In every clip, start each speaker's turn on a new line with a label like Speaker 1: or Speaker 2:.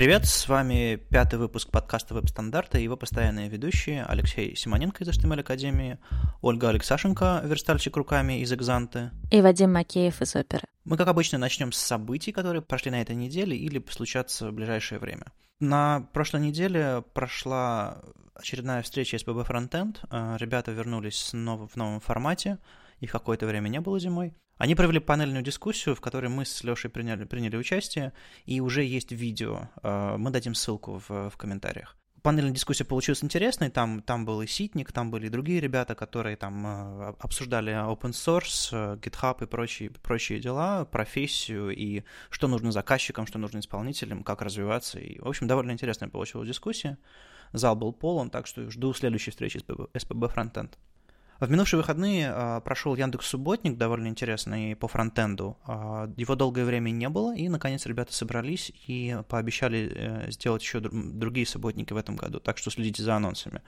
Speaker 1: Привет, с вами пятый выпуск подкаста «Веб-стандарта» и его постоянные ведущие Алексей Симоненко из HTML Академии, Ольга Алексашенко, верстальщик руками из «Экзанты»
Speaker 2: и Вадим Макеев из «Оперы».
Speaker 1: Мы, как обычно, начнем с событий, которые прошли на этой неделе или случатся в ближайшее время. На прошлой неделе прошла очередная встреча SPB Frontend. А, ребята вернулись в новом формате, их какое-то время не было зимой. Они провели панельную дискуссию, в которой мы с Лешей приняли, приняли участие, и уже есть видео. Э, мы дадим ссылку в, в комментариях. Панельная дискуссия получилась интересной, там, там был и Ситник, там были и другие ребята, которые там э, обсуждали open source, э, GitHub и прочие, прочие дела, профессию и что нужно заказчикам, что нужно исполнителям, как развиваться. И, в общем, довольно интересная получилась дискуссия. Зал был полон, так что жду следующей встречи с SPB Frontend. В минувшие выходные э, прошел Яндекс Субботник, довольно интересный по фронтенду. Э, его долгое время не было, и наконец ребята собрались и пообещали э, сделать еще другие субботники в этом году, так что следите за анонсами.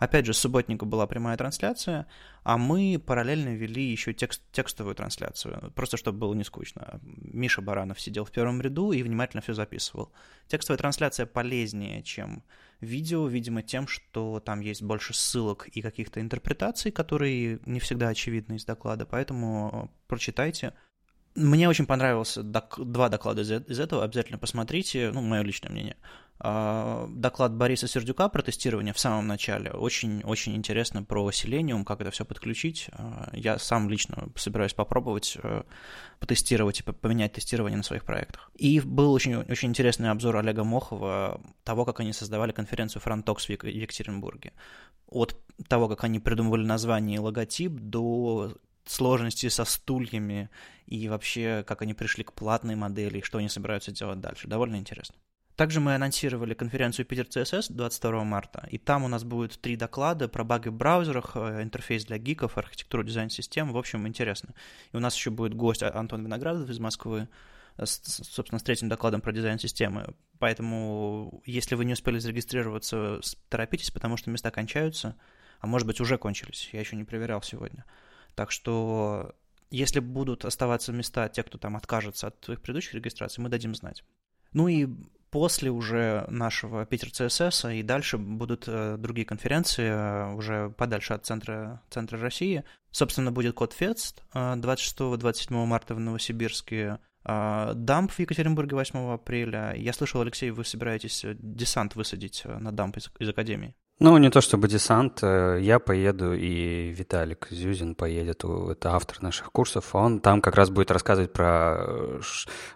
Speaker 1: Опять же, с субботника была прямая трансляция, а мы параллельно вели еще текст, текстовую трансляцию, просто чтобы было не скучно. Миша Баранов сидел в первом ряду и внимательно все записывал. Текстовая трансляция полезнее, чем видео, видимо, тем, что там есть больше ссылок и каких-то интерпретаций, которые не всегда очевидны из доклада, поэтому прочитайте. Мне очень понравился док- два доклада из, из этого, обязательно посмотрите, ну, мое личное мнение. А, доклад Бориса Сердюка про тестирование в самом начале. Очень-очень интересно про Selenium, как это все подключить. А, я сам лично собираюсь попробовать э, потестировать и поменять тестирование на своих проектах. И был очень, очень интересный обзор Олега Мохова того, как они создавали конференцию Frontox в Екатеринбурге. От того, как они придумывали название и логотип, до сложности со стульями и вообще, как они пришли к платной модели и что они собираются делать дальше. Довольно интересно. Также мы анонсировали конференцию Питер CSS 22 марта, и там у нас будет три доклада про баги в браузерах, э, интерфейс для гиков, архитектуру дизайн-систем, в общем, интересно. И у нас еще будет гость Антон Виноградов из Москвы, э, с, собственно, с третьим докладом про дизайн-системы. Поэтому, если вы не успели зарегистрироваться, торопитесь, потому что места кончаются, а может быть уже кончились, я еще не проверял сегодня. Так что, если будут оставаться места, те, кто там откажется от своих предыдущих регистраций, мы дадим знать. Ну и после уже нашего Питер ЦСС и дальше будут э, другие конференции э, уже подальше от центра, центра России. Собственно, будет Код Фест 26-27 марта в Новосибирске, э, Дамп в Екатеринбурге 8 апреля. Я слышал, Алексей, вы собираетесь э, десант высадить э, на Дамп из, из Академии.
Speaker 3: Ну, не то чтобы десант, э, я поеду, и Виталик Зюзин поедет, это автор наших курсов, он там как раз будет рассказывать про э,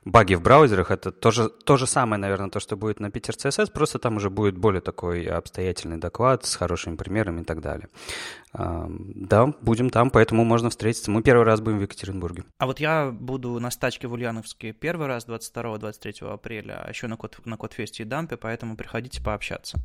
Speaker 3: баги в браузерах, это тоже, то же самое, наверное, то, что будет на Питер CSS, просто там уже будет более такой обстоятельный доклад с хорошими примерами и так далее. Да, будем там, поэтому можно встретиться. Мы первый раз будем в Екатеринбурге.
Speaker 1: А вот я буду на стачке в Ульяновске первый раз 22-23 апреля, а еще на, код, на Кодфесте и Дампе, поэтому приходите пообщаться.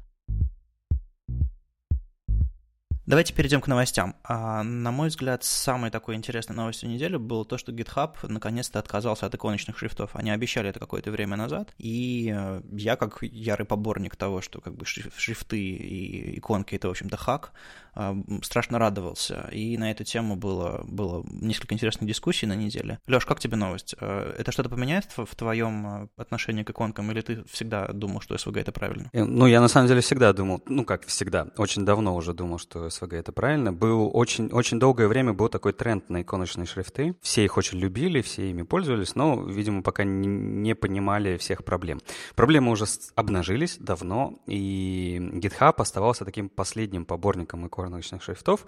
Speaker 1: Давайте перейдем к новостям. А, на мой взгляд, самой такой интересной новостью недели было то, что GitHub наконец-то отказался от иконочных шрифтов. Они обещали это какое-то время назад, и э, я, как ярый поборник того, что как бы шрифты и иконки — это, в общем-то, хак, а, страшно радовался. И на эту тему было, было несколько интересных дискуссий на неделе. Леш, как тебе новость? А, это что-то поменяет в твоем отношении к иконкам, или ты всегда думал, что SVG — это правильно?
Speaker 3: Э, ну, я на самом деле всегда думал, ну, как всегда, очень давно уже думал, что SVG это правильно. Был очень, очень долгое время был такой тренд на иконочные шрифты. Все их очень любили, все ими пользовались, но, видимо, пока не, не понимали всех проблем. Проблемы уже обнажились давно, и GitHub оставался таким последним поборником иконочных шрифтов.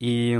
Speaker 3: И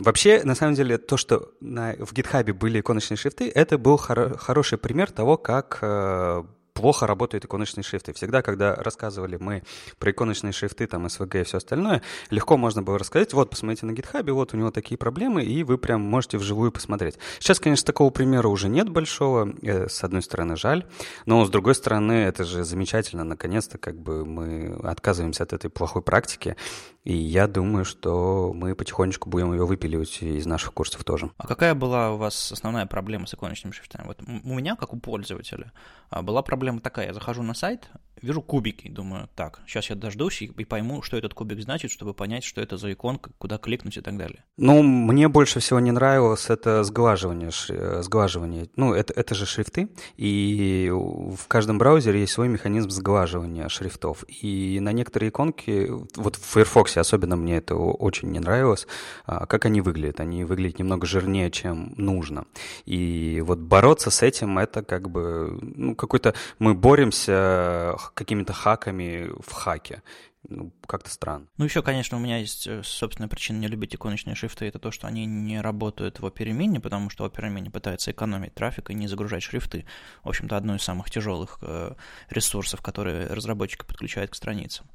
Speaker 3: вообще, на самом деле, то, что на, в GitHub были иконочные шрифты, это был хоро- хороший пример того, как э, плохо работают иконочные шрифты. Всегда, когда рассказывали мы про иконочные шрифты, там, SVG и все остальное, легко можно было рассказать, вот, посмотрите на GitHub, вот у него такие проблемы, и вы прям можете вживую посмотреть. Сейчас, конечно, такого примера уже нет большого, э, с одной стороны, жаль, но с другой стороны, это же замечательно, наконец-то, как бы мы отказываемся от этой плохой практики, и я думаю, что мы потихонечку будем ее выпиливать из наших курсов тоже.
Speaker 1: А какая была у вас основная проблема с иконочными шрифтами? Вот у меня, как у пользователя, а, была проблема такая. Я захожу на сайт, вижу кубики, думаю, так, сейчас я дождусь и, пойму, что этот кубик значит, чтобы понять, что это за иконка, куда кликнуть и так далее.
Speaker 3: Ну, мне больше всего не нравилось это сглаживание, э, сглаживание. Ну, это, это же шрифты, и в каждом браузере есть свой механизм сглаживания шрифтов. И на некоторые иконки, вот в Firefox особенно мне это очень не нравилось, а, как они выглядят. Они выглядят немного жирнее, чем нужно. И вот бороться с этим, это как бы, ну, какой-то, мы боремся какими-то хаками в хаке ну, как-то странно.
Speaker 1: Ну, еще, конечно, у меня есть э, собственная причина не любить иконочные шрифты, это то, что они не работают в OperaMini, потому что OperaMini пытается экономить трафик и не загружать шрифты. В общем-то, одно из самых тяжелых э, ресурсов, которые разработчики подключают к страницам.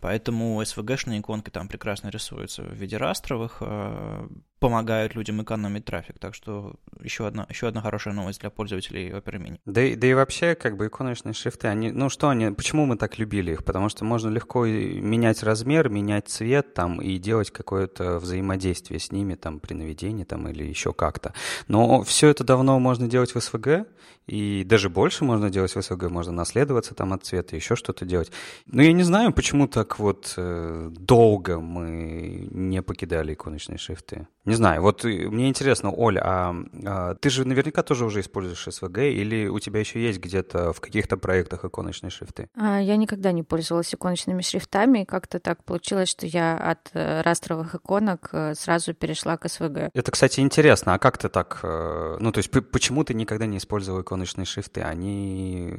Speaker 1: Поэтому SVG-шные иконки там прекрасно рисуются в виде растровых, э, помогают людям экономить трафик. Так что еще одна, еще одна хорошая новость для пользователей Opera Mini.
Speaker 3: Да, да и вообще, как бы иконочные шрифты, они, ну что они, почему мы так любили их? Потому что можно легко менять размер, менять цвет там и делать какое-то взаимодействие с ними там при наведении там или еще как-то. Но все это давно можно делать в SVG, и даже больше можно делать в SVG, можно наследоваться там от цвета, еще что-то делать. Но я не знаю, почему так вот э, долго мы не покидали иконочные шрифты. Не знаю, вот мне интересно, Оля, а, а ты же наверняка тоже уже используешь SVG, или у тебя еще есть где-то в каких-то проектах иконочные шрифты?
Speaker 2: А, я никогда не пользовалась иконочными шрифтами, и как-то так получилось, что я от э, растровых иконок э, сразу перешла к SVG.
Speaker 3: Это, кстати, интересно, а как ты так, э, ну то есть почему ты никогда не использовал иконочные шрифты? Они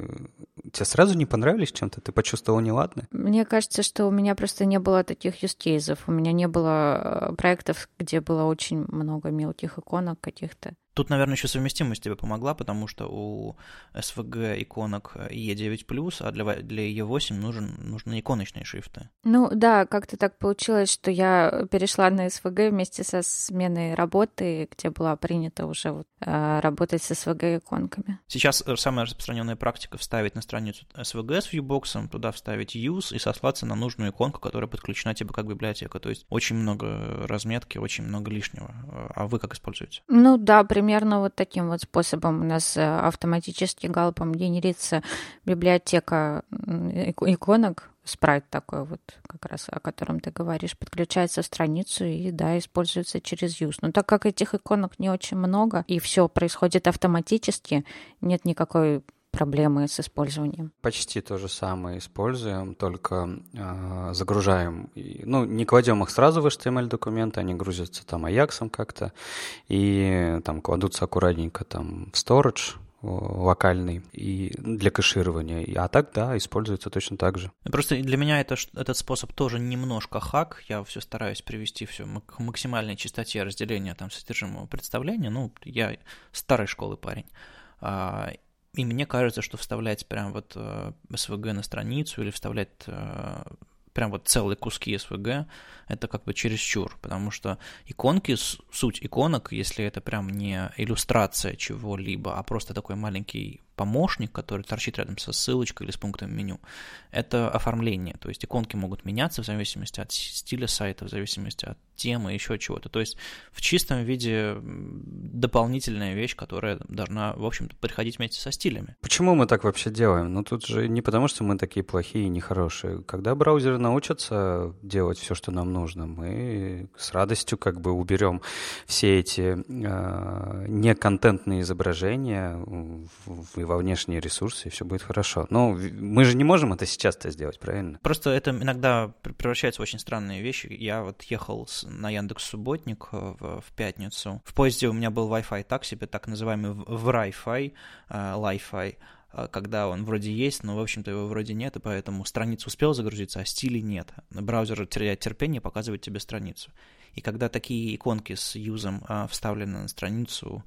Speaker 3: тебе сразу не понравились чем-то? Ты почувствовал неладное?
Speaker 2: Мне кажется, что у меня просто не было таких юзкейзов, у меня не было проектов, где было очень много мелких иконок каких-то.
Speaker 1: Тут, наверное, еще совместимость тебе помогла, потому что у SVG иконок E9+, а для, для E8 нужен, нужны иконочные шрифты.
Speaker 2: Ну да, как-то так получилось, что я перешла на SVG вместе со сменой работы, где была принята уже вот, а, работать с SVG-иконками.
Speaker 1: Сейчас самая распространенная практика вставить на страницу SVG с viewbox, туда вставить use и сослаться на нужную иконку, которая подключена тебе как библиотека. То есть очень много разметки, очень много лишнего. А вы как используете?
Speaker 2: Ну да, примерно примерно вот таким вот способом у нас э, автоматически галпом генерится библиотека иконок, спрайт такой вот, как раз о котором ты говоришь, подключается в страницу и, да, используется через use. Но так как этих иконок не очень много, и все происходит автоматически, нет никакой проблемы с использованием.
Speaker 3: Почти то же самое используем, только э, загружаем, ну, не кладем их сразу в HTML-документы, они грузятся там Ajax как-то, и там кладутся аккуратненько там в storage, локальный и для кэширования. А так, да, используется точно так же.
Speaker 1: Просто для меня это, этот способ тоже немножко хак. Я все стараюсь привести все к максимальной чистоте разделения там содержимого представления. Ну, я старой школы парень. И мне кажется, что вставлять прям вот э, на страницу или вставлять э, прям вот целые куски SVG, это как бы чересчур, потому что иконки, суть иконок, если это прям не иллюстрация чего-либо, а просто такой маленький помощник, который торчит рядом со ссылочкой или с пунктом меню, это оформление. То есть иконки могут меняться в зависимости от стиля сайта, в зависимости от темы, еще чего-то. То есть в чистом виде дополнительная вещь, которая должна, в общем-то, приходить вместе со стилями.
Speaker 3: Почему мы так вообще делаем? Ну тут же не потому, что мы такие плохие и нехорошие. Когда браузеры научатся делать все, что нам нужно, мы с радостью как бы уберем все эти э, неконтентные изображения в во внешние ресурсы, и все будет хорошо. Но мы же не можем это сейчас-то сделать, правильно?
Speaker 1: Просто это иногда превращается в очень странные вещи. Я вот ехал на Яндекс Субботник э, в, в пятницу. В поезде у меня был Wi-Fi так себе, так называемый в Wi-Fi, Li-Fi э, когда он вроде есть, но, в общем-то, его вроде нет, и поэтому страница успела загрузиться, а стилей нет. Браузер теряет терпение, показывает тебе страницу. И когда такие иконки с юзом а, вставлены на страницу,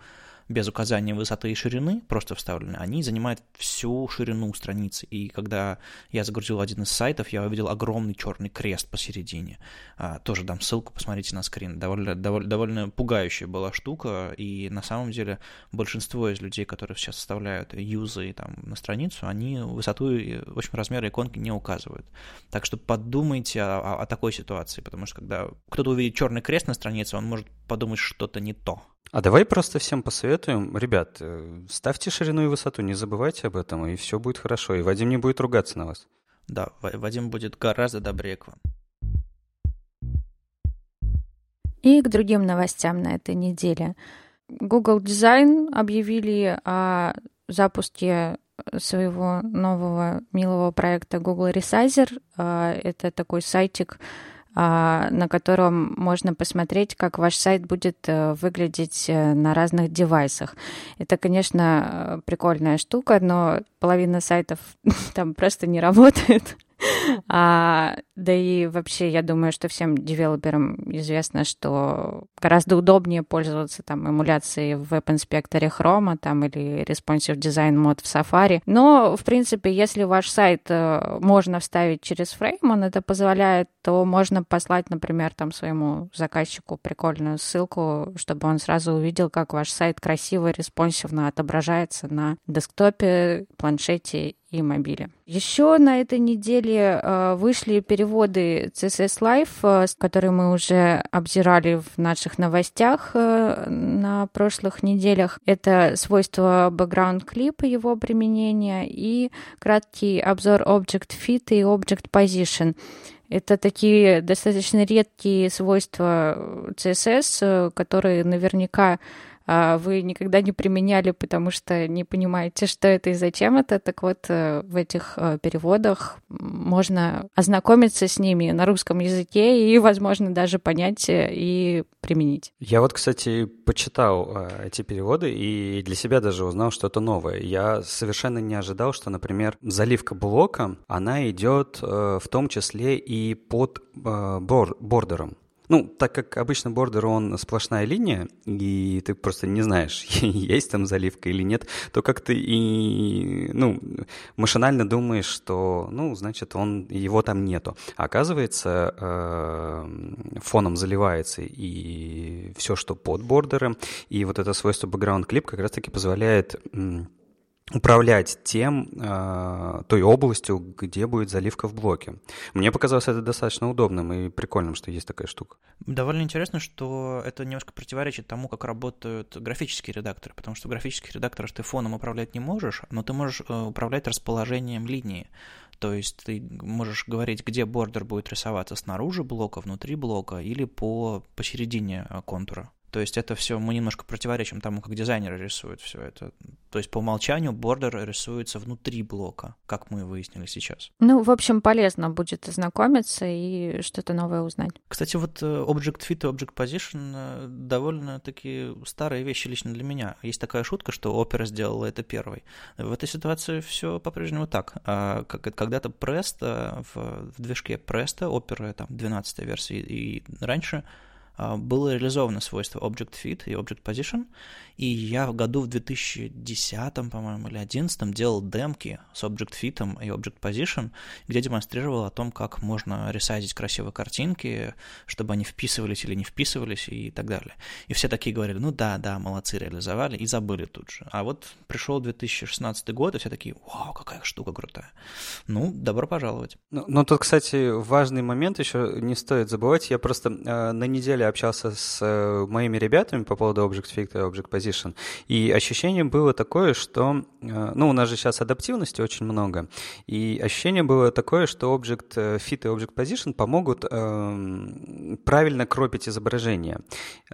Speaker 1: без указания высоты и ширины, просто вставлены, они занимают всю ширину страницы. И когда я загрузил один из сайтов, я увидел огромный черный крест посередине. А, тоже дам ссылку, посмотрите на скрин. Довольно, довольно, довольно пугающая была штука, и на самом деле большинство из людей, которые сейчас вставляют юзы там, на страницу, они высоту и, в общем, размеры иконки не указывают. Так что подумайте о, о, о такой ситуации, потому что когда кто-то увидит черный крест на странице, он может подумать что-то не то.
Speaker 3: А давай просто всем посоветуем, ребят, э, ставьте ширину и высоту, не забывайте об этом, и все будет хорошо, и Вадим не будет ругаться на вас.
Speaker 1: Да, Вадим будет гораздо добрее к вам.
Speaker 2: И к другим новостям на этой неделе. Google Design объявили о запуске своего нового милого проекта Google Resizer. А, это такой сайтик, на котором можно посмотреть, как ваш сайт будет э, выглядеть э, на разных девайсах. Это, конечно, прикольная штука, но половина сайтов там просто не работает. А, да и вообще, я думаю, что всем девелоперам известно, что гораздо удобнее пользоваться там эмуляцией в веб-инспекторе Chrome там, или Responsive Design мод в Safari. Но, в принципе, если ваш сайт э, можно вставить через фрейм, он это позволяет, то можно послать, например, там своему заказчику прикольную ссылку, чтобы он сразу увидел, как ваш сайт красиво, респонсивно отображается на десктопе, планшете и мобиле. Еще на этой неделе э, вышли переводы CSS Live, э, которые мы уже обзирали в наших новостях э, на прошлых неделях. Это свойство background клипа, его применение и краткий обзор Object Fit и Object Position. Это такие достаточно редкие свойства CSS, которые наверняка вы никогда не применяли, потому что не понимаете, что это и зачем это. Так вот, э, в этих э, переводах можно ознакомиться с ними на русском языке и, возможно, даже понять э, и применить.
Speaker 3: Я вот, кстати, почитал эти переводы и для себя даже узнал что-то новое. Я совершенно не ожидал, что, например, заливка блока, она идет в том числе и под бордером. Ну, так как обычно бордер, он сплошная линия, и ты просто не знаешь, есть там заливка или нет, то как ты и, ну, машинально думаешь, что, ну, значит, он, его там нету. А оказывается, э, фоном заливается и все, что под бордером, и вот это свойство background clip как раз-таки позволяет управлять тем, э, той областью, где будет заливка в блоке. Мне показалось это достаточно удобным и прикольным, что есть такая штука.
Speaker 1: Довольно интересно, что это немножко противоречит тому, как работают графические редакторы, потому что в графических редакторах ты фоном управлять не можешь, но ты можешь э, управлять расположением линии. То есть ты можешь говорить, где бордер будет рисоваться снаружи блока, внутри блока или по посередине э, контура. То есть это все мы немножко противоречим тому, как дизайнеры рисуют все это. То есть по умолчанию бордер рисуется внутри блока, как мы выяснили сейчас.
Speaker 2: Ну, в общем, полезно будет ознакомиться и что-то новое узнать.
Speaker 1: Кстати, вот э, Object Fit и Object Position э, довольно-таки старые вещи лично для меня. Есть такая шутка, что Opera сделала это первой. В этой ситуации все по-прежнему так. А когда-то Presto, в, в движке Presto, Opera там 12 версии и раньше, было реализовано свойство Object Fit и Object Position, и я в году в 2010, по-моему, или 2011 делал демки с Object Fit и Object Position, где демонстрировал о том, как можно ресайзить красивые картинки, чтобы они вписывались или не вписывались и так далее. И все такие говорили, ну да, да, молодцы, реализовали, и забыли тут же. А вот пришел 2016 год, и все такие, вау, какая штука крутая. Ну, добро пожаловать.
Speaker 3: Ну, ну тут, кстати, важный момент еще не стоит забывать. Я просто э, на неделе общался с э, моими ребятами по поводу Object Fit и Object Position, и ощущение было такое, что, э, ну, у нас же сейчас адаптивности очень много, и ощущение было такое, что Object Fit и Object Position помогут э, правильно кропить изображение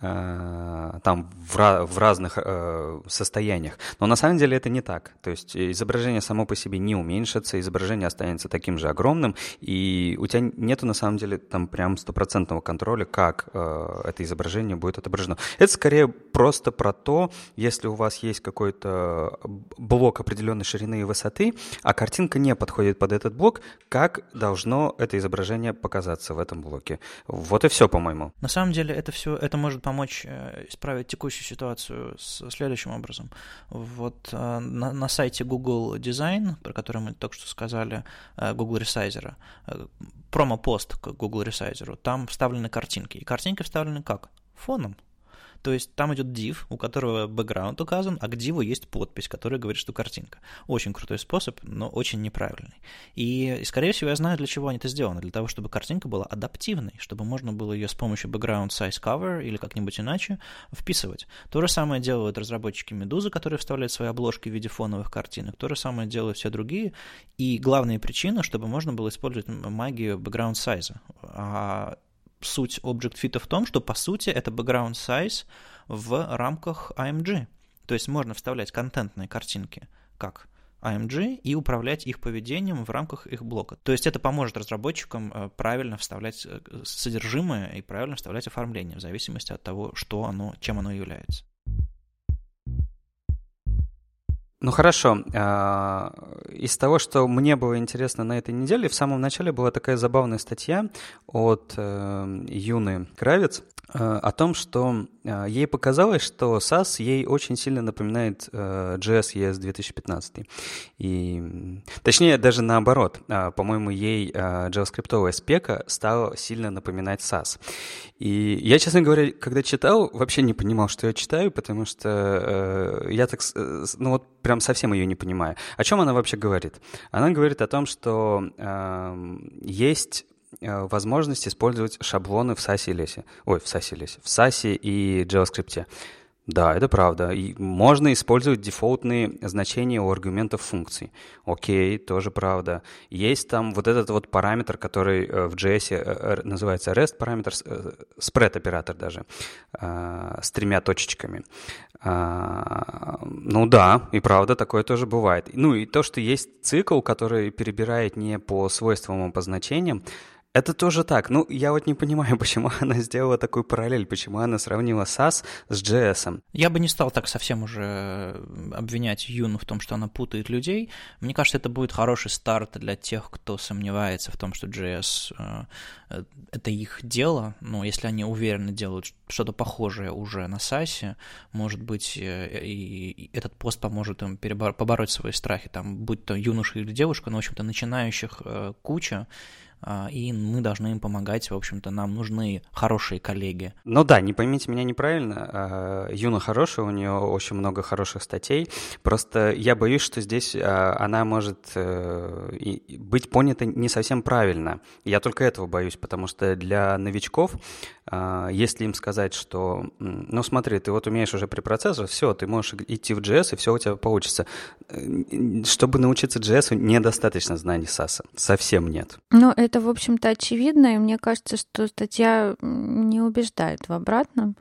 Speaker 3: э, там в, в разных э, состояниях. Но на самом деле это не так. То есть изображение само по себе не уменьшится, изображение останется таким же огромным, и у тебя нету на самом деле там прям стопроцентного контроля, как э, это изображение будет отображено. Это скорее просто про то, если у вас есть какой-то блок определенной ширины и высоты, а картинка не подходит под этот блок, как должно это изображение показаться в этом блоке. Вот и все, по-моему.
Speaker 1: На самом деле это все, это может помочь э, исправить текущую ситуацию следующим образом. Вот э, на, на сайте Google Design, про который мы только что сказали, э, Google Resizer, промо-пост к Google Resizer, там вставлены картинки. И картинки вставлены как? Фоном. То есть там идет div, у которого бэкграунд указан, а к диву есть подпись, которая говорит, что картинка. Очень крутой способ, но очень неправильный. И, скорее всего, я знаю, для чего они это сделаны. Для того, чтобы картинка была адаптивной, чтобы можно было ее с помощью background size cover или как-нибудь иначе вписывать. То же самое делают разработчики Медузы, которые вставляют свои обложки в виде фоновых картинок. То же самое делают все другие. И главная причина, чтобы можно было использовать магию background size. А суть Object Fit в том, что по сути это background size в рамках AMG. То есть можно вставлять контентные картинки как AMG и управлять их поведением в рамках их блока. То есть это поможет разработчикам э, правильно вставлять э, содержимое и правильно вставлять оформление в зависимости от того, что оно, чем оно является.
Speaker 3: Ну хорошо. А, из того, что мне было интересно на этой неделе, в самом начале была такая забавная статья от э, Юны Кравец о том, что э, ей показалось, что SAS ей очень сильно напоминает JS ES 2015. И, точнее, даже наоборот. По-моему, ей JavaScript спека стала сильно напоминать SAS. И я, честно говоря, когда читал, вообще не понимал, что я читаю, потому что я так, ну вот прям совсем ее не понимаю. О чем она вообще говорит? Она говорит о том, что э, есть возможность использовать шаблоны в SASE и лесе. Ой, в SASE и лесе. В SASE и JavaScript. Да, это правда. И можно использовать дефолтные значения у аргументов функций. Окей, тоже правда. Есть там вот этот вот параметр, который э, в JS э, э, называется REST параметр, spread оператор даже, с тремя точечками. А, ну да, и правда, такое тоже бывает. Ну и то, что есть цикл, который перебирает не по свойствам, а по значениям, это тоже так. Ну, я вот не понимаю, почему она сделала такую параллель, почему она сравнила SAS с JS.
Speaker 1: Я бы не стал так совсем уже э, обвинять Юну в том, что она путает людей. Мне кажется, это будет хороший старт для тех, кто сомневается в том, что JS э, э, это их дело. Но если они уверенно делают что-то похожее уже на SAS, может быть, и этот пост поможет им побороть свои страхи, там, будь то юноша или девушка, но, в общем-то, начинающих куча, и мы должны им помогать, в общем-то, нам нужны хорошие коллеги.
Speaker 3: Ну да, не поймите меня неправильно, а, Юна хорошая, у нее очень много хороших статей, просто я боюсь, что здесь а, она может э, быть понята не совсем правильно. Я только этого боюсь, потому что для новичков, если им сказать, что, ну смотри, ты вот умеешь уже препроцессор, все, ты можешь идти в JS, и все у тебя получится. Э, чтобы научиться JS, недостаточно знаний SAS, совсем нет.
Speaker 2: Ну, это, в общем-то, очевидно, и мне кажется, что статья не убеждает в обратном.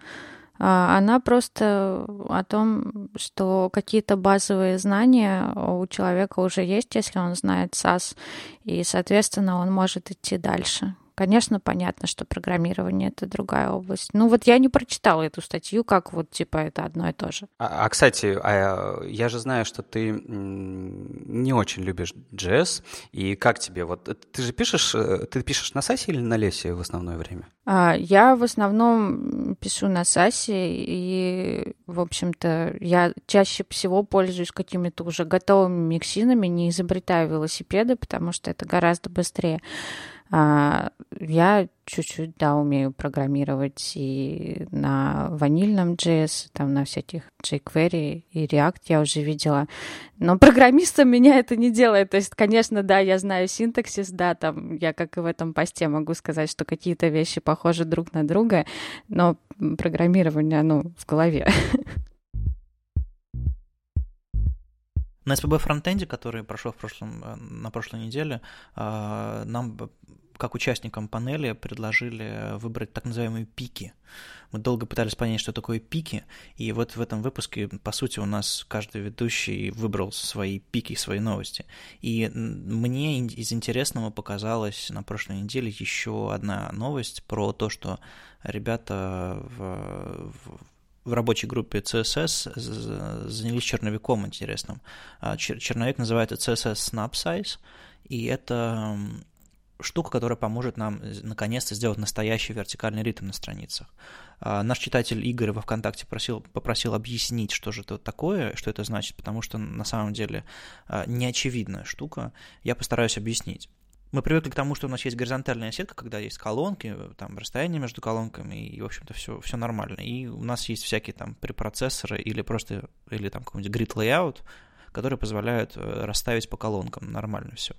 Speaker 2: А, она просто о том, что какие-то базовые знания у человека уже есть, если он знает SAS, и, соответственно, он может идти дальше. Конечно, понятно, что программирование это другая область. Ну вот я не прочитала эту статью, как вот типа это одно и то же.
Speaker 3: А, а кстати, а, я же знаю, что ты не очень любишь JS. И как тебе? Вот э, ты же пишешь, э, ты пишешь на сасе или на лесе в основное время?
Speaker 2: А, я в основном пишу на сасе, и, в общем-то, я чаще всего пользуюсь какими-то уже готовыми миксинами, не изобретаю велосипеды, потому что это гораздо быстрее. А, я чуть-чуть, да, умею программировать и на ванильном JS, там на всяких jQuery и React я уже видела. Но программистом меня это не делает. То есть, конечно, да, я знаю синтаксис, да, там я, как и в этом посте, могу сказать, что какие-то вещи похожи друг на друга, но программирование, ну, в голове.
Speaker 1: На SPB фронтенде, который прошел в прошлом, э, на прошлой неделе, э, нам как участникам панели предложили выбрать так называемые пики. Мы долго пытались понять, что такое пики, и вот в этом выпуске, по сути, у нас каждый ведущий выбрал свои пики, свои новости. И мне из интересного показалась на прошлой неделе еще одна новость про то, что ребята в, в в рабочей группе CSS занялись черновиком интересным. А, черновик называется CSS Snap Size, и это штука, которая поможет нам э, наконец-то сделать настоящий вертикальный ритм на страницах. А, наш читатель Игорь во ВКонтакте просил, попросил объяснить, что же это такое, что это значит, потому что на самом деле а, неочевидная штука. Я постараюсь объяснить. Мы привыкли к тому, что у нас есть горизонтальная сетка, когда есть колонки, там расстояние между колонками, и, в общем-то, все, все нормально. И у нас есть всякие там препроцессоры или просто, или там какой-нибудь grid layout, которые позволяют э, расставить по колонкам нормально все.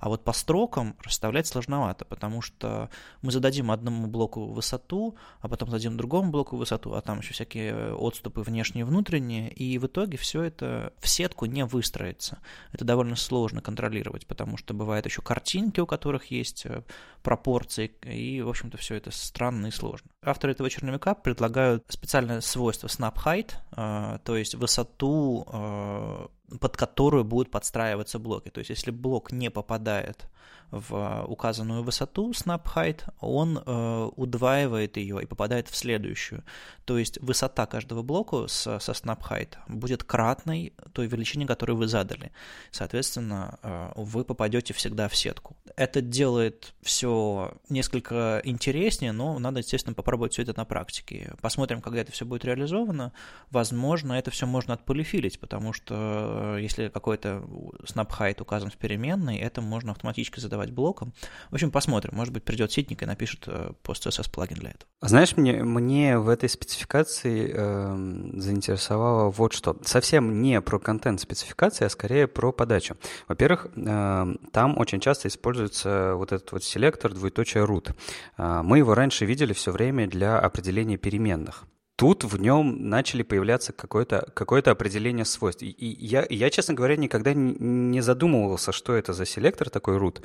Speaker 1: А вот по строкам расставлять сложновато, потому что мы зададим одному блоку высоту, а потом зададим другому блоку высоту, а там еще всякие отступы внешние и внутренние, и в итоге все это в сетку не выстроится. Это довольно сложно контролировать, потому что бывают еще картинки, у которых есть э, пропорции, и, в общем-то, все это странно и сложно. Авторы этого черновика предлагают специальное свойство snap height, э, то есть высоту э, под которую будут подстраиваться блоки. То есть если блок не попадает в указанную высоту snap height, он э, удваивает ее и попадает в следующую. То есть высота каждого блока со, со snap height будет кратной той величине, которую вы задали. Соответственно, э, вы попадете всегда в сетку. Это делает все несколько интереснее, но надо, естественно, попробовать все это на практике. Посмотрим, когда это все будет реализовано. Возможно, это все можно отполифилить, потому что если какой-то snap указан в переменной, это можно автоматически задавать блоком. В общем, посмотрим. Может быть, придет ситник и напишет э, post плагин для этого.
Speaker 3: Знаешь, мне, мне в этой спецификации э, заинтересовало вот что. Совсем не про контент спецификации, а скорее про подачу. Во-первых, э, там очень часто используется вот этот вот селектор двоеточие root. Э, мы его раньше видели все время для определения переменных тут в нем начали появляться какое-то какое определение свойств. И, я, я, честно говоря, никогда не задумывался, что это за селектор такой root.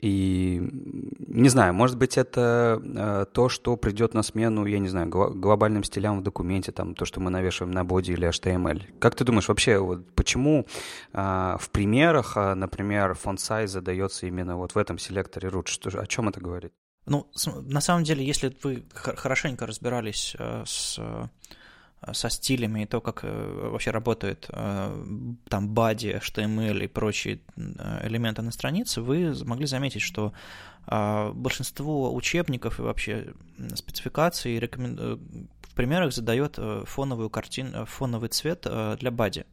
Speaker 3: И не знаю, может быть, это э, то, что придет на смену, я не знаю, глобальным стилям в документе, там, то, что мы навешиваем на боди или HTML. Как ты думаешь, вообще, вот, почему э, в примерах, э, например, font size задается именно вот в этом селекторе root? Что, о чем это говорит?
Speaker 1: Ну, на самом деле, если вы хорошенько разбирались э, с со стилями и то, как э, вообще работает э, там body, HTML и прочие элементы на странице, вы могли заметить, что большинство учебников и вообще спецификаций рекомен... в примерах задает фоновую картин... фоновый цвет для body.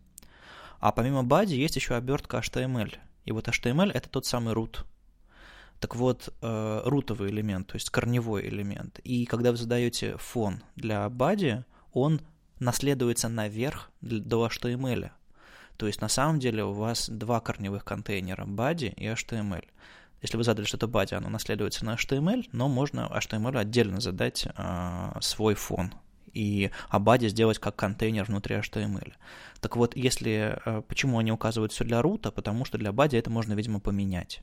Speaker 1: А помимо body есть еще обертка HTML. И вот HTML это тот самый root, так вот, э, рутовый элемент, то есть корневой элемент. И когда вы задаете фон для body, он наследуется наверх до HTML. То есть на самом деле у вас два корневых контейнера body и HTML. Если вы задали что-то body, оно наследуется на HTML, но можно HTML отдельно задать э, свой фон и Abadi сделать как контейнер внутри HTML. Так вот, если, э, почему они указывают все для рута? Потому что для Abadi это можно, видимо, поменять.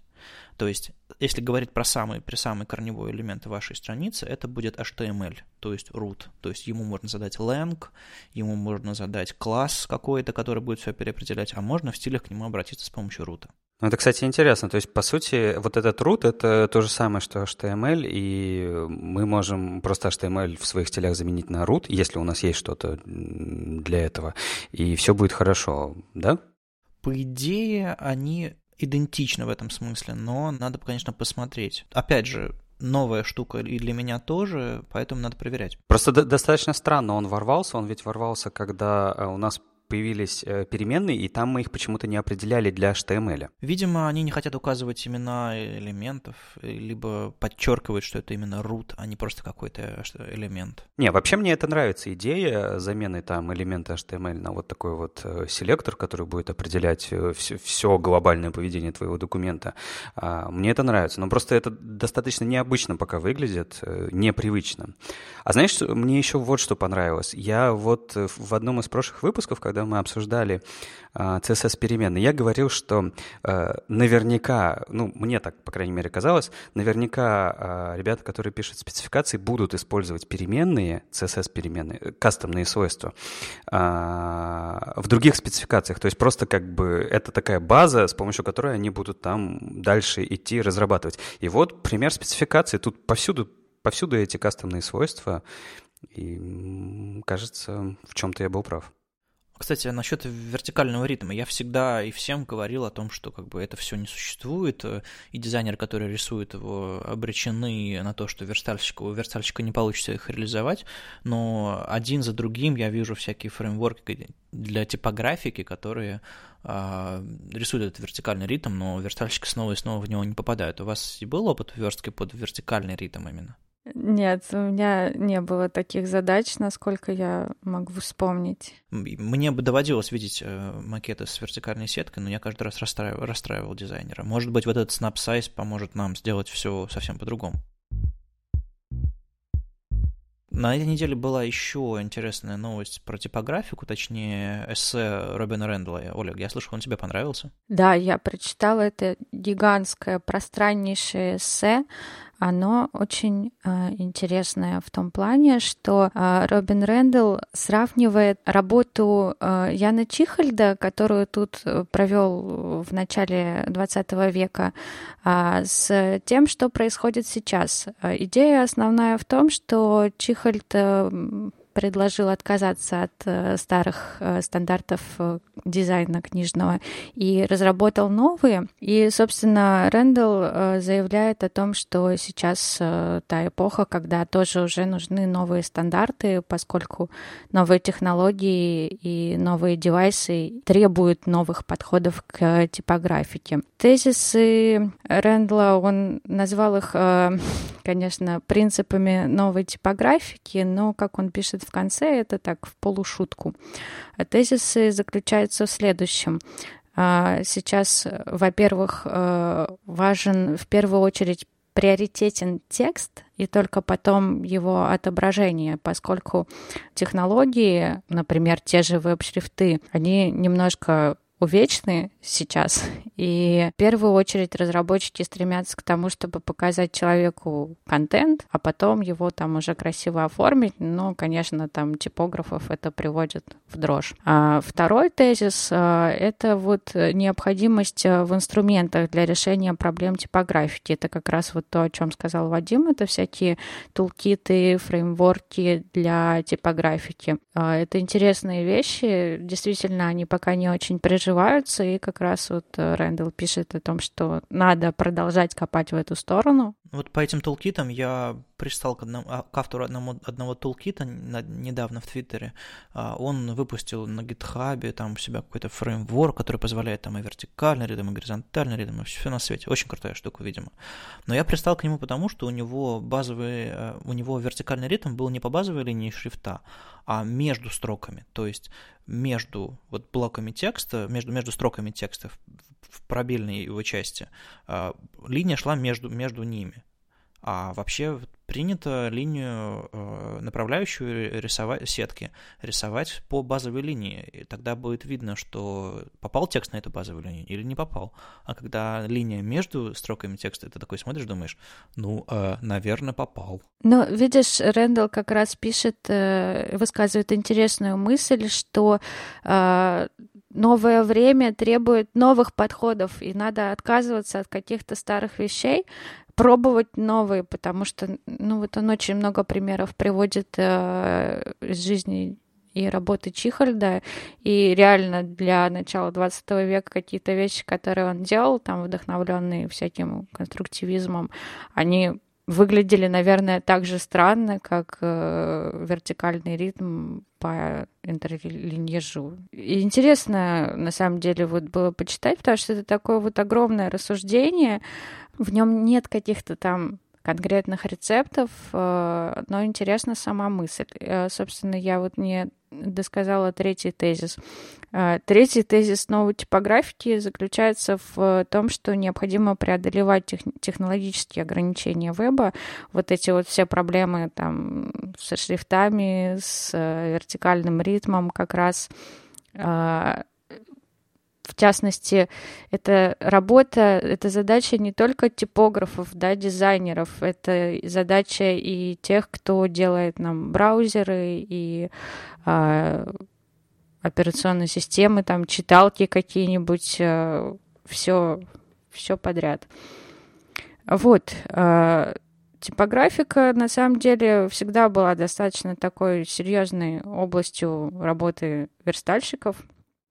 Speaker 1: То есть, если говорить про самый, при самый корневой элемент вашей страницы, это будет HTML, то есть root. То есть ему можно задать lang, ему можно задать класс какой-то, который будет все переопределять, а можно в стилях к нему обратиться с помощью рута.
Speaker 3: Ну, это, кстати, интересно. То есть, по сути, вот этот root — это то же самое, что HTML, и мы можем просто HTML в своих стилях заменить на root, если у нас есть что-то для этого, и все будет хорошо, да?
Speaker 1: По идее, они идентичны в этом смысле, но надо, конечно, посмотреть. Опять же, новая штука и для меня тоже, поэтому надо проверять.
Speaker 3: Просто достаточно странно он ворвался, он ведь ворвался, когда э, у нас появились э, переменные, и там мы их почему-то не определяли для HTML.
Speaker 1: Видимо, они не хотят указывать имена элементов, либо подчеркивать, что это именно root, а не просто какой-то элемент.
Speaker 3: Не, вообще мне это нравится идея замены там элемента HTML на вот такой вот э, селектор, который будет определять все, э, все глобальное поведение твоего документа. А, мне это нравится, но просто это достаточно необычно пока выглядит, непривычно. А знаешь, мне еще вот что понравилось. Я вот в одном из прошлых выпусков, когда когда мы обсуждали а, CSS-переменные, я говорил, что э, наверняка, ну, мне так, по крайней мере, казалось, наверняка а, ребята, которые пишут спецификации, будут использовать переменные, CSS-переменные, кастомные свойства а, в других спецификациях. То есть просто как бы это такая база, с помощью которой они будут там дальше идти разрабатывать. И вот пример спецификации. Тут повсюду, повсюду эти кастомные свойства, и кажется, в чем-то я был прав.
Speaker 1: Кстати, насчет вертикального ритма. Я всегда и всем говорил о том, что как бы это все не существует, э, и дизайнеры, которые рисуют его, обречены на то, что верстальщику, у верстальщика не получится их реализовать, но один за другим я вижу всякие фреймворки для типографики, которые а, рисуют этот вертикальный ритм, но верстальщики снова и снова в него не попадают. У вас был опыт верстки под вертикальный ритм именно?
Speaker 2: Нет, у меня не было таких задач, насколько я могу вспомнить.
Speaker 1: Мне бы доводилось видеть э, макеты с вертикальной сеткой, но я каждый раз расстраивал, расстраивал дизайнера. Может быть, вот этот snap size поможет нам сделать все совсем по-другому. На этой неделе была еще интересная новость про типографику, точнее, эссе Робина Рэндалла. Олег, я слышал, он тебе понравился?
Speaker 2: Да, я прочитала это гигантское, пространнейшее эссе оно очень э, интересное в том плане, что э, Робин Рэндалл сравнивает работу э, Яна Чихальда, которую тут э, провел в начале 20 века, э, с тем, что происходит сейчас. Идея основная в том, что Чихальд э, предложил отказаться от э, старых э, стандартов э, дизайна книжного и разработал новые. И, собственно, Рэндалл заявляет о том, что сейчас та эпоха, когда тоже уже нужны новые стандарты, поскольку новые технологии и новые девайсы требуют новых подходов к типографике. Тезисы Рэндла, он назвал их, конечно, принципами новой типографики, но, как он пишет в конце это так, в полушутку. Тезисы заключаются в следующем. А, сейчас, во-первых, э, важен в первую очередь приоритетен текст и только потом его отображение, поскольку технологии, например, те же веб-шрифты, они немножко увечны сейчас. И в первую очередь разработчики стремятся к тому, чтобы показать человеку контент, а потом его там уже красиво оформить. Но, конечно, там типографов это приводит в дрожь. А второй тезис а, — это вот необходимость а, в инструментах для решения проблем типографики. Это как раз вот то, о чем сказал Вадим. Это всякие тулкиты, фреймворки для типографики. А, это интересные вещи. Действительно, они пока не очень приживаются приживаются, и как раз вот э, Рэндалл пишет о том, что надо продолжать копать в эту сторону.
Speaker 1: Вот по этим тулкитам я пристал к, одному, а, к автору одного, одного тулкита недавно в Твиттере. А, он выпустил на гитхабе там у себя какой-то фреймворк, который позволяет там и вертикальный ритм, и горизонтальный ритм, и все на свете. Очень крутая штука, видимо. Но я пристал к нему потому, что у него базовый, э, у него вертикальный ритм был не по базовой линии шрифта, а между строками. То есть между вот блоками текста, между, между строками текста в, в пробельной его части, а, линия шла между, между ними. А вообще принято линию э, направляющую рисовать, сетки рисовать по базовой линии. И тогда будет видно, что попал текст на эту базовую линию или не попал. А когда линия между строками текста, ты такой смотришь, думаешь, ну, э, наверное, попал.
Speaker 2: Но видишь, Рэндалл как раз пишет, э, высказывает интересную мысль, что новое время требует новых подходов, и надо отказываться от каких-то старых вещей, пробовать новые, потому что, ну, вот он очень много примеров приводит э, из жизни и работы Чихальда, и реально для начала 20 века какие-то вещи, которые он делал, там вдохновленные всяким конструктивизмом, они выглядели, наверное, так же странно, как э, вертикальный ритм по интерлиньежу. И интересно, на самом деле, вот было почитать, потому что это такое вот огромное рассуждение, в нем нет каких-то там конкретных рецептов, э, но интересна сама мысль. Э, собственно, я вот не досказала третий тезис. Э, третий тезис новой типографики заключается в том, что необходимо преодолевать тех, технологические ограничения веба, вот эти вот все проблемы там со шрифтами, с вертикальным ритмом как раз в частности, это работа, это задача не только типографов, да, дизайнеров, это задача и тех, кто делает нам браузеры и э, операционные системы, там читалки какие-нибудь, э, все, все подряд. Вот. Э, Типографика, на самом деле, всегда была достаточно такой серьезной областью работы верстальщиков.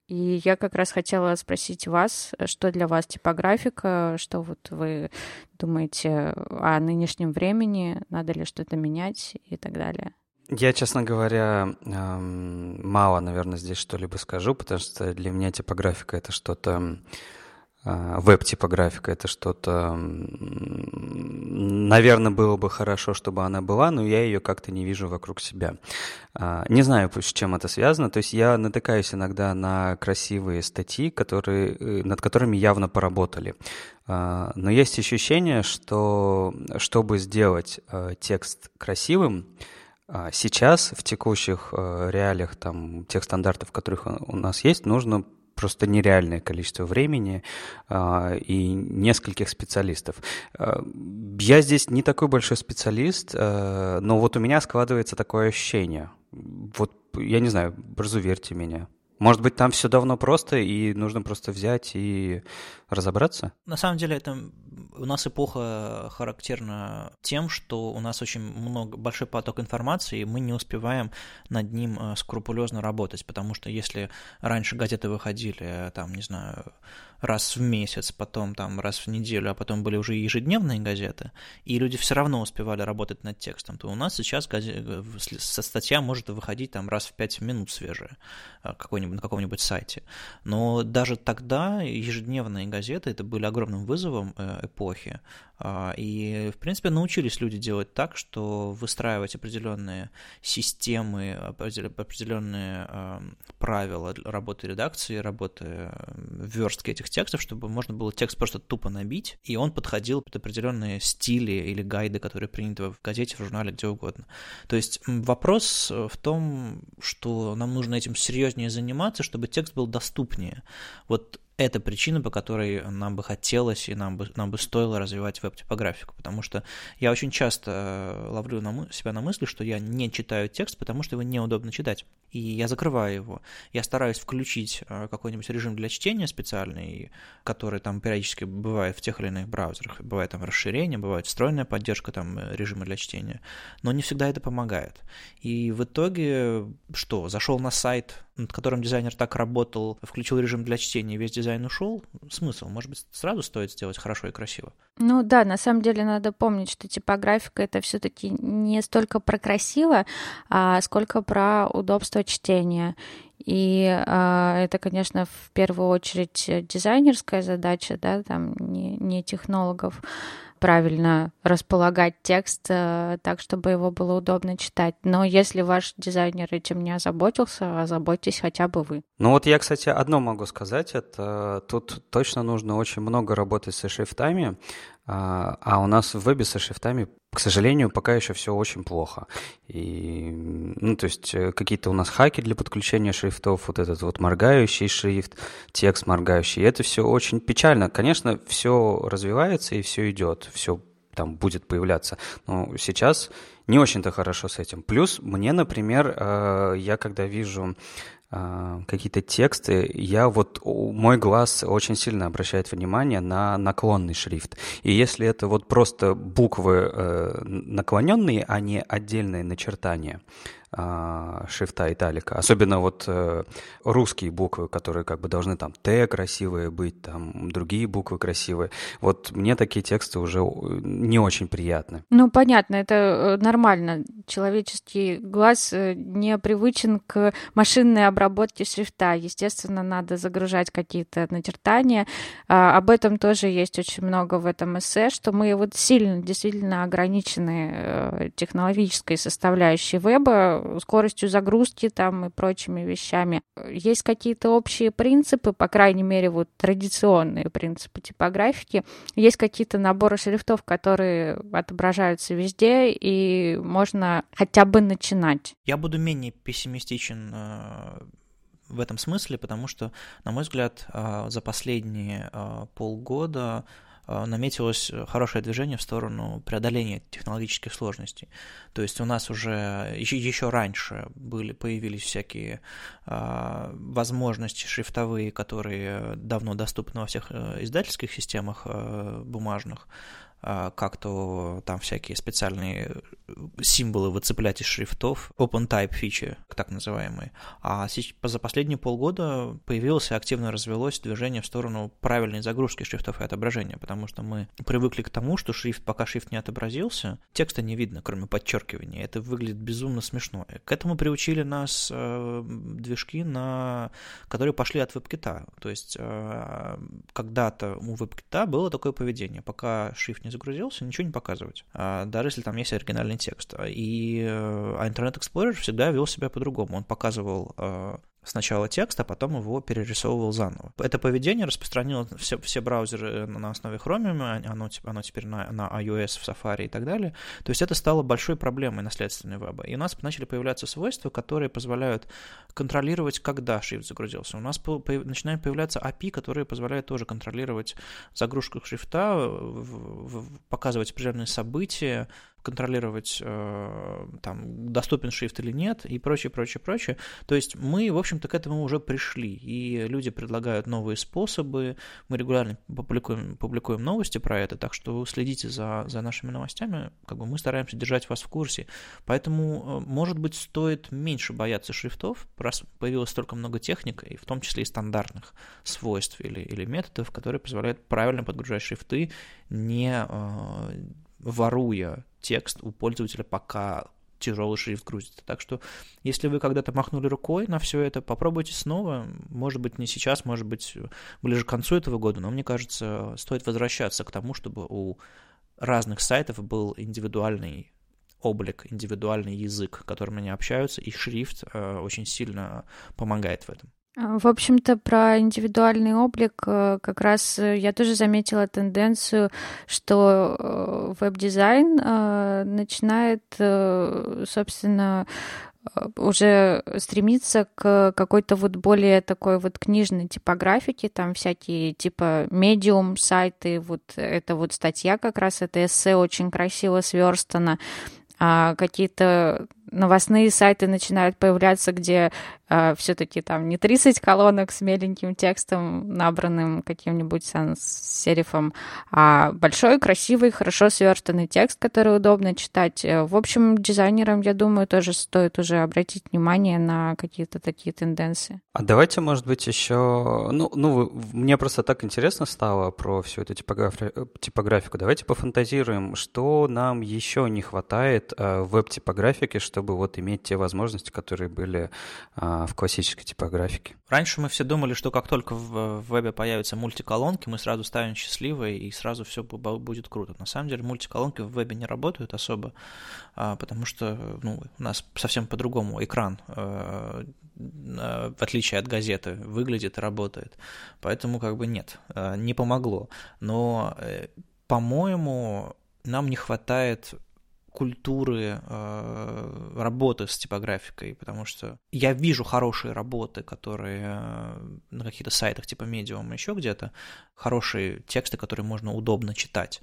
Speaker 2: И я как раз хотела спросить вас, что для вас типографика, что вот вы думаете о нынешнем времени, надо ли что-то менять и так далее.
Speaker 3: Я, честно говоря, мало, наверное, здесь что-либо скажу, потому что для меня типографика — это что-то веб-типографика это что-то, наверное, было бы хорошо, чтобы она была, но я ее как-то не вижу вокруг себя. А, не знаю, с чем это связано. То есть я натыкаюсь иногда на красивые статьи, которые, э, над которыми явно поработали. А, но есть ощущение, что чтобы сделать э, текст красивым, сейчас в текущих э, реалиях там тех стандартов, которых у нас есть, нужно просто нереальное количество времени а, и нескольких специалистов. А, я здесь не такой большой специалист, а, но вот у меня складывается такое ощущение. Вот я не знаю, разуверьте меня. Может быть, там все давно просто, и нужно просто взять и разобраться?
Speaker 1: На самом деле, это у нас эпоха характерна тем, что у нас очень много, большой поток информации, и мы не успеваем над ним э, скрупулезно работать, потому что если раньше газеты выходили, там, не знаю, раз в месяц, потом там раз в неделю, а потом были уже ежедневные газеты, и люди все равно успевали работать над текстом, то у нас сейчас газет, со статья может выходить там раз в пять минут свежая э, какой-нибудь, на каком-нибудь сайте. Но даже тогда ежедневные газеты это были огромным вызовом э, эпохи, а, и, в принципе, научились люди делать так, что выстраивать определенные системы, определенные правила работы редакции, работы э, верстки этих текстов, чтобы можно было текст просто тупо набить, и он подходил под определенные стили или гайды, которые приняты в газете, в журнале, где угодно. То есть вопрос в том, что нам нужно этим серьезнее заниматься, чтобы текст был доступнее. Вот это причина, по которой нам бы хотелось и нам бы, нам бы стоило развивать веб-типографику, потому что я очень часто э, ловлю на себя на мысли, что я не читаю текст, потому что его неудобно читать, и я закрываю его. Я стараюсь включить э, какой-нибудь режим для чтения специальный, который там периодически бывает в тех или иных браузерах, бывает там расширение, бывает встроенная поддержка там э, режима для чтения, но не всегда это помогает. И в итоге что, зашел на сайт, над которым дизайнер так работал, включил режим для чтения, весь дизайн ушел, смысл? Может быть, сразу стоит сделать хорошо и красиво?
Speaker 2: Ну да, на самом деле надо помнить, что типографика это все-таки не столько про красиво, а сколько про удобство чтения. И э, это, конечно, в первую очередь дизайнерская задача, да, там не, не технологов правильно располагать текст э, так, чтобы его было удобно читать. Но если ваш дизайнер этим не озаботился, озаботьтесь хотя бы вы.
Speaker 3: Ну вот я, кстати, одно могу сказать, это тут точно нужно очень много работать со шрифтами, а, а у нас в вебе со шрифтами, к сожалению, пока еще все очень плохо. И, ну, то есть э, какие-то у нас хаки для подключения шрифтов, вот этот вот моргающий шрифт, текст моргающий. Это все очень печально. Конечно, все развивается и все идет, все там будет появляться. Но сейчас не очень-то хорошо с этим. Плюс мне, например, э, я когда вижу какие-то тексты, я вот, мой глаз очень сильно обращает внимание на наклонный шрифт. И если это вот просто буквы э, наклоненные, а не отдельные начертания, а, шрифта италика. Особенно вот э, русские буквы, которые как бы должны там Т красивые быть, там другие буквы красивые. Вот мне такие тексты уже не очень приятны.
Speaker 2: Ну, понятно, это э, нормально. Человеческий глаз э, не привычен к машинной обработке шрифта. Естественно, надо загружать какие-то начертания. А, об этом тоже есть очень много в этом эссе, что мы вот сильно, действительно ограничены технологической составляющей веба, скоростью загрузки там и прочими вещами. Есть какие-то общие принципы, по крайней мере, вот традиционные принципы типографики. Есть какие-то наборы шрифтов, которые отображаются везде, и можно хотя бы начинать.
Speaker 1: Я буду менее пессимистичен э, в этом смысле, потому что, на мой взгляд, э, за последние э, полгода Э, наметилось хорошее движение в сторону преодоления технологических сложностей. То есть у нас уже еще, раньше были, появились всякие а, возможности шрифтовые, которые давно доступны во всех э, издательских системах а, бумажных, а, как-то там всякие специальные символы выцеплять из шрифтов, open type фичи, так называемые. А за последние полгода появилось и активно развелось движение в сторону правильной загрузки шрифтов и отображения, потому что мы привыкли к тому, что шрифт, пока шрифт не отобразился, текста не видно, кроме подчеркивания. Это выглядит безумно смешно. К этому приучили нас э, движки, на... которые пошли от WebKit. То есть э, когда-то у WebKit было такое поведение. Пока шрифт не загрузился, ничего не показывать. А даже если там есть оригинальный текст. И э, а Internet Explorer всегда вел себя по-другому. Он показывал э, сначала текст, а потом его перерисовывал заново. Это поведение распространило все, все браузеры на основе Chromium, а, оно, оно теперь на, на iOS, в Safari и так далее. То есть это стало большой проблемой наследственной веба. И у нас начали появляться свойства, которые позволяют контролировать, когда шрифт загрузился. У нас по, по, начинают появляться API, которые позволяют тоже контролировать загрузку шрифта, в, в, показывать определенные события, контролировать, э, там, доступен шрифт или нет, и прочее, прочее, прочее. То есть мы, в общем-то, к этому уже пришли, и люди предлагают новые способы, мы регулярно публикуем, публикуем новости про это, так что следите за, за нашими новостями, как бы мы стараемся держать вас в курсе. Поэтому, э, может быть, стоит меньше бояться шрифтов, раз появилось столько много техник, и в том числе и стандартных свойств или, или методов, которые позволяют правильно подгружать шрифты, не э, воруя текст у пользователя, пока тяжелый шрифт грузится. Так что, если вы когда-то махнули рукой на все это, попробуйте снова. Может быть, не сейчас, может быть, ближе к концу этого года, но мне кажется, стоит возвращаться к тому, чтобы у разных сайтов был индивидуальный облик, индивидуальный язык, которым они общаются, и шрифт э, очень сильно помогает в этом.
Speaker 2: В общем-то, про индивидуальный облик э, как раз э, я тоже заметила тенденцию, что э, веб-дизайн начинает, собственно, уже стремиться к какой-то вот более такой вот книжной типографике, там всякие типа медиум сайты, вот это вот статья как раз, это эссе очень красиво сверстано, а какие-то новостные сайты начинают появляться, где э, все-таки там не 30 колонок с меленьким текстом, набранным каким-нибудь серифом, а большой, красивый, хорошо сверстанный текст, который удобно читать. Э, в общем, дизайнерам, я думаю, тоже стоит уже обратить внимание на какие-то такие тенденции.
Speaker 3: А давайте, может быть, еще... Ну, ну мне просто так интересно стало про всю эту типографи... типографику. Давайте пофантазируем, что нам еще не хватает э, в веб-типографике, что чтобы вот иметь те возможности, которые были а, в классической типографике.
Speaker 1: Раньше мы все думали, что как только в, вебе появятся мультиколонки, мы сразу ставим счастливые и сразу все будет круто. На самом деле мультиколонки в вебе не работают особо, а, потому что ну, у нас совсем по-другому экран а, а, в отличие от газеты, выглядит и работает. Поэтому как бы нет, а, не помогло. Но, э, по-моему, нам не хватает культуры э, работы с типографикой, потому что я вижу хорошие работы, которые э, на каких-то сайтах типа Medium еще где-то, хорошие тексты, которые можно удобно читать.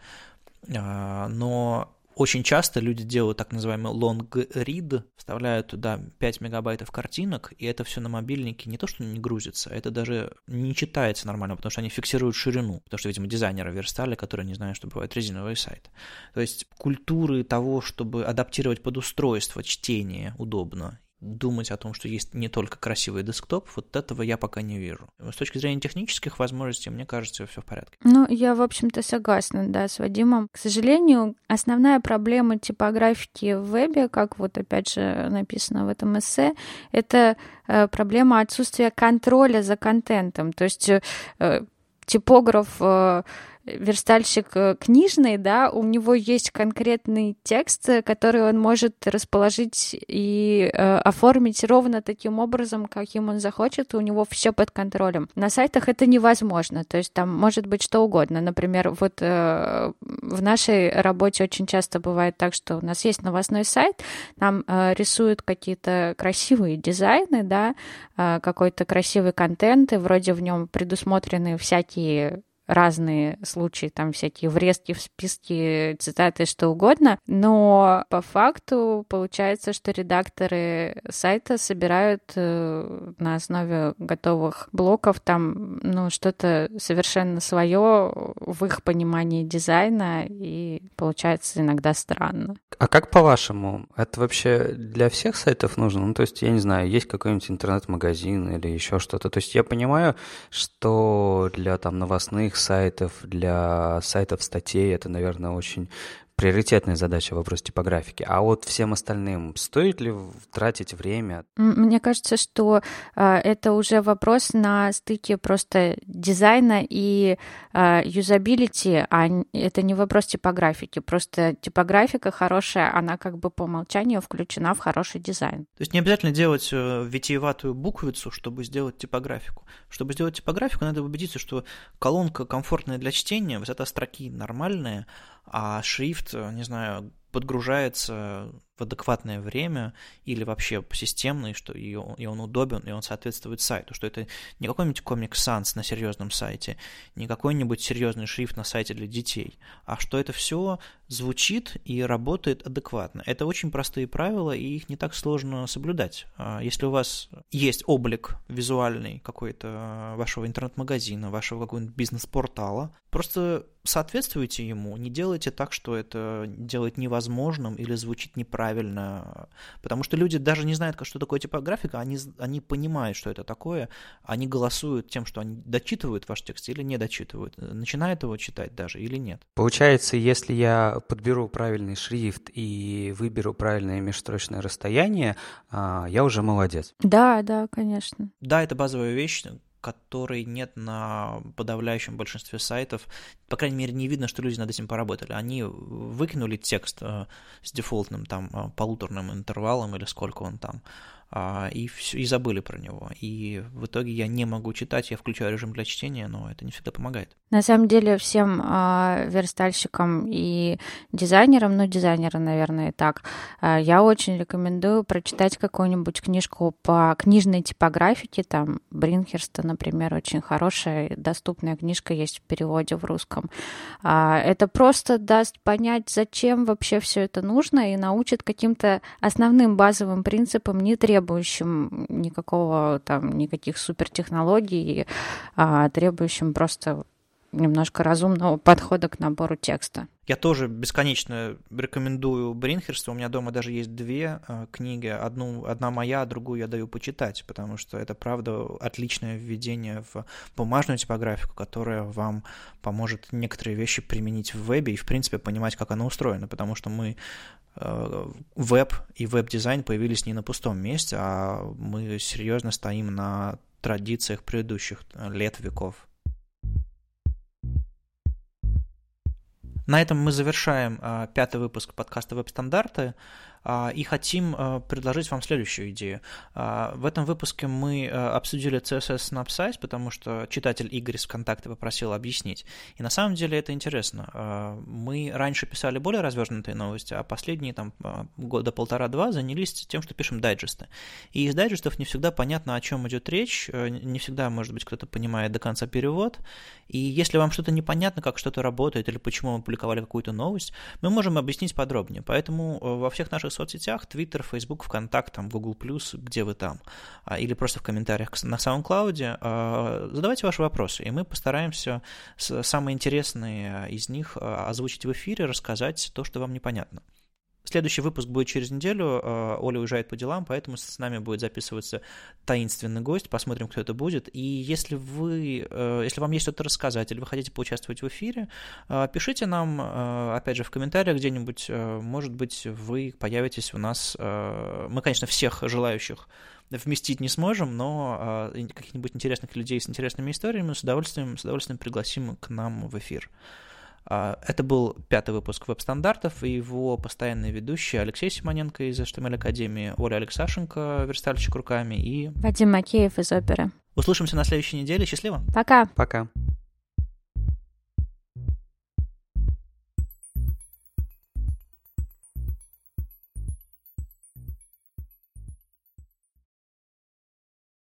Speaker 1: Э, но очень часто люди делают так называемый long read, вставляют туда 5 мегабайтов картинок, и это все на мобильнике не то, что не грузится, это даже не читается нормально, потому что они фиксируют ширину, потому что, видимо, дизайнеры верстали, которые не знают, что бывает резиновый сайт. То есть культуры того, чтобы адаптировать под устройство чтение удобно думать о том, что есть не только красивый десктоп, вот этого я пока не вижу. С точки зрения технических возможностей, мне кажется, все в порядке.
Speaker 2: Ну, я, в общем-то, согласна, да, с Вадимом. К сожалению, основная проблема типографики в вебе, как вот опять же написано в этом эссе, это э, проблема отсутствия контроля за контентом. То есть э, типограф э, верстальщик э, книжный, да, у него есть конкретный текст, который он может расположить и э, оформить ровно таким образом, каким он захочет, и у него все под контролем. На сайтах это невозможно, то есть там может быть что угодно. Например, вот э, в нашей работе очень часто бывает так, что у нас есть новостной сайт, нам э, рисуют какие-то красивые дизайны, да, э, какой-то красивый контент, и вроде в нем предусмотрены всякие разные случаи, там всякие врезки в списке, цитаты, что угодно, но по факту получается, что редакторы сайта собирают э, на основе готовых блоков там, ну, что-то совершенно свое в их понимании дизайна, и получается иногда странно.
Speaker 3: А как по-вашему, это вообще для всех сайтов нужно? Ну, то есть, я не знаю, есть какой-нибудь интернет-магазин или еще что-то. То есть я понимаю, что для там новостных сайтов, для сайтов статей. Это, наверное, очень приоритетная задача вопрос типографики. А вот всем остальным стоит ли тратить время?
Speaker 2: Мне кажется, что э, это уже вопрос на стыке просто дизайна и э, юзабилити, а это не вопрос типографики. Просто типографика хорошая, она как бы по умолчанию включена в хороший дизайн.
Speaker 1: То есть не обязательно делать э, витиеватую буквицу, чтобы сделать типографику. Чтобы сделать типографику, надо убедиться, что колонка комфортная для чтения, высота строки нормальная, а шрифт, не знаю, подгружается в адекватное время или вообще системный, что и он, и он удобен, и он соответствует сайту, что это не какой-нибудь комик Sans на серьезном сайте, не какой-нибудь серьезный шрифт на сайте для детей, а что это все звучит и работает адекватно. Это очень простые правила, и их не так сложно соблюдать. А если у вас есть облик визуальный какой-то вашего интернет-магазина, вашего какого-нибудь бизнес-портала, просто соответствуйте ему, не делайте так, что это делает невозможным или звучит неправильно правильно, потому что люди даже не знают, что такое типографика, они, они понимают, что это такое, они голосуют тем, что они дочитывают ваш текст или не дочитывают, начинают его читать даже или нет.
Speaker 3: Получается, если я подберу правильный шрифт и выберу правильное межстрочное расстояние, а, я уже молодец.
Speaker 2: Да, да, конечно.
Speaker 1: Да, это базовая вещь, которой нет на подавляющем большинстве сайтов. По крайней мере, не видно, что люди над этим поработали. Они выкинули текст э, с дефолтным там э, полуторным интервалом или сколько он там, и, все, и забыли про него. И в итоге я не могу читать, я включаю режим для чтения, но это не всегда помогает.
Speaker 2: На самом деле всем э, верстальщикам и дизайнерам, ну дизайнеры, наверное, и так, э, я очень рекомендую прочитать какую-нибудь книжку по книжной типографике, там Бринхерста, например, очень хорошая, доступная книжка есть в переводе в русском. Э, это просто даст понять, зачем вообще все это нужно и научит каким-то основным базовым принципам не требовать требующим никакого там, никаких супертехнологий, а требующим просто немножко разумного подхода к набору текста.
Speaker 1: Я тоже бесконечно рекомендую Бринхерста. У меня дома даже есть две э, книги. Одну, одна моя, а другую я даю почитать, потому что это, правда, отличное введение в бумажную типографику, которая вам поможет некоторые вещи применить в вебе и, в принципе, понимать, как оно устроено, потому что мы веб и веб-дизайн появились не на пустом месте, а мы серьезно стоим на традициях предыдущих лет, веков. На этом мы завершаем э, пятый выпуск подкаста «Веб-стандарты». А, и хотим а, предложить вам следующую идею. А, в этом выпуске мы обсудили CSS Snapsize, потому что читатель Игорь из ВКонтакте попросил объяснить. И на самом деле это интересно. Мы раньше писали более развернутые новости, а последние там года полтора-два занялись тем, что пишем дайджесты. И из дайджестов не всегда понятно, о чем идет речь, э, не всегда, может быть, кто-то понимает до конца перевод. И если вам что-то непонятно, как что-то работает или почему мы публиковали какую-то новость, мы можем объяснить подробнее. Поэтому э, во всех наших соцсетях, Twitter, Facebook, ВКонтакт, там, Google+, где вы там, а, или просто в комментариях на SoundCloud, а, задавайте ваши вопросы, и мы постараемся самые интересные из них а, озвучить в эфире, рассказать то, что вам непонятно. Следующий выпуск будет через неделю. Э, Оля уезжает по делам, поэтому с нами будет записываться таинственный гость. Посмотрим, кто это будет. И если вы, э, если вам есть что-то рассказать или вы хотите поучаствовать в эфире, э, пишите нам, опять же, в комментариях где-нибудь. Может быть, вы появитесь у нас. Мы, конечно, всех желающих вместить не сможем, но каких-нибудь интересных людей с интересными историями с удовольствием, с удовольствием пригласим к нам в эфир. А, это был пятый выпуск веб-стандартов, и его постоянные ведущие Алексей Симоненко из HTML Академии, Оля Алексашенко, верстальщик руками и...
Speaker 2: Вадим Макеев из оперы.
Speaker 1: Услышимся на следующей неделе. Счастливо.
Speaker 2: Пока.
Speaker 3: Пока.